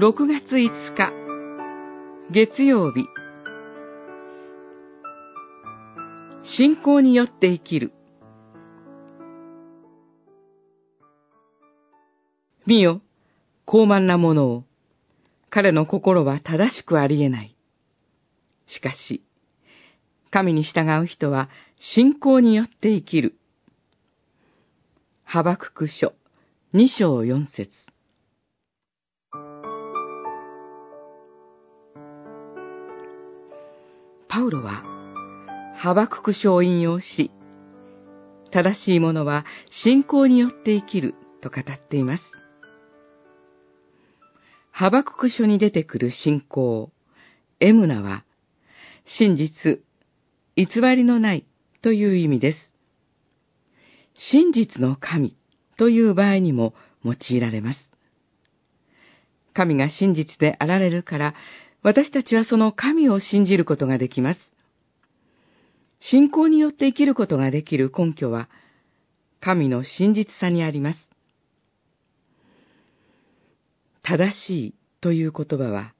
6月5日月曜日信仰によって生きる見よ、高慢なものを。彼の心は正しくありえない。しかし、神に従う人は信仰によって生きる。ハバクク書二章四節パウロは、ハバクク書を引用し、正しいものは信仰によって生きると語っています。ハバクク書に出てくる信仰、エムナは、真実、偽りのないという意味です。真実の神という場合にも用いられます。神が真実であられるから、私たちはその神を信じることができます。信仰によって生きることができる根拠は、神の真実さにあります。正しいという言葉は、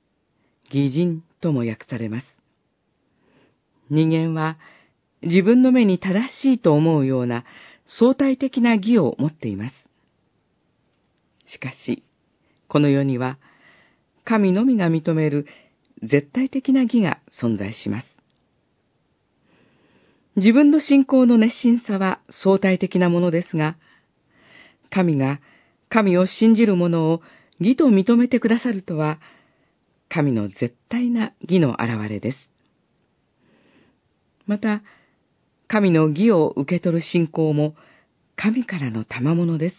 偽人とも訳されます。人間は自分の目に正しいと思うような相対的な義を持っています。しかし、この世には、神のみが認める絶対的な義が存在します。自分の信仰の熱心さは相対的なものですが、神が神を信じる者を義と認めてくださるとは、神の絶対な義の現れです。また、神の義を受け取る信仰も神からの賜物です。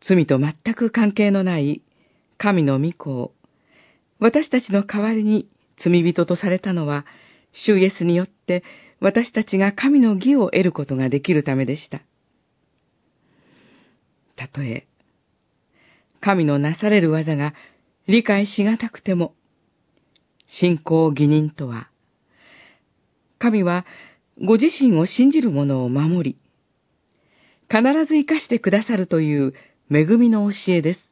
罪と全く関係のない神の御子を私たちの代わりに罪人とされたのは、主イエスによって私たちが神の義を得ることができるためでした。たとえ、神のなされる技が理解しがたくても、信仰義人とは、神はご自身を信じる者を守り、必ず生かしてくださるという恵みの教えです。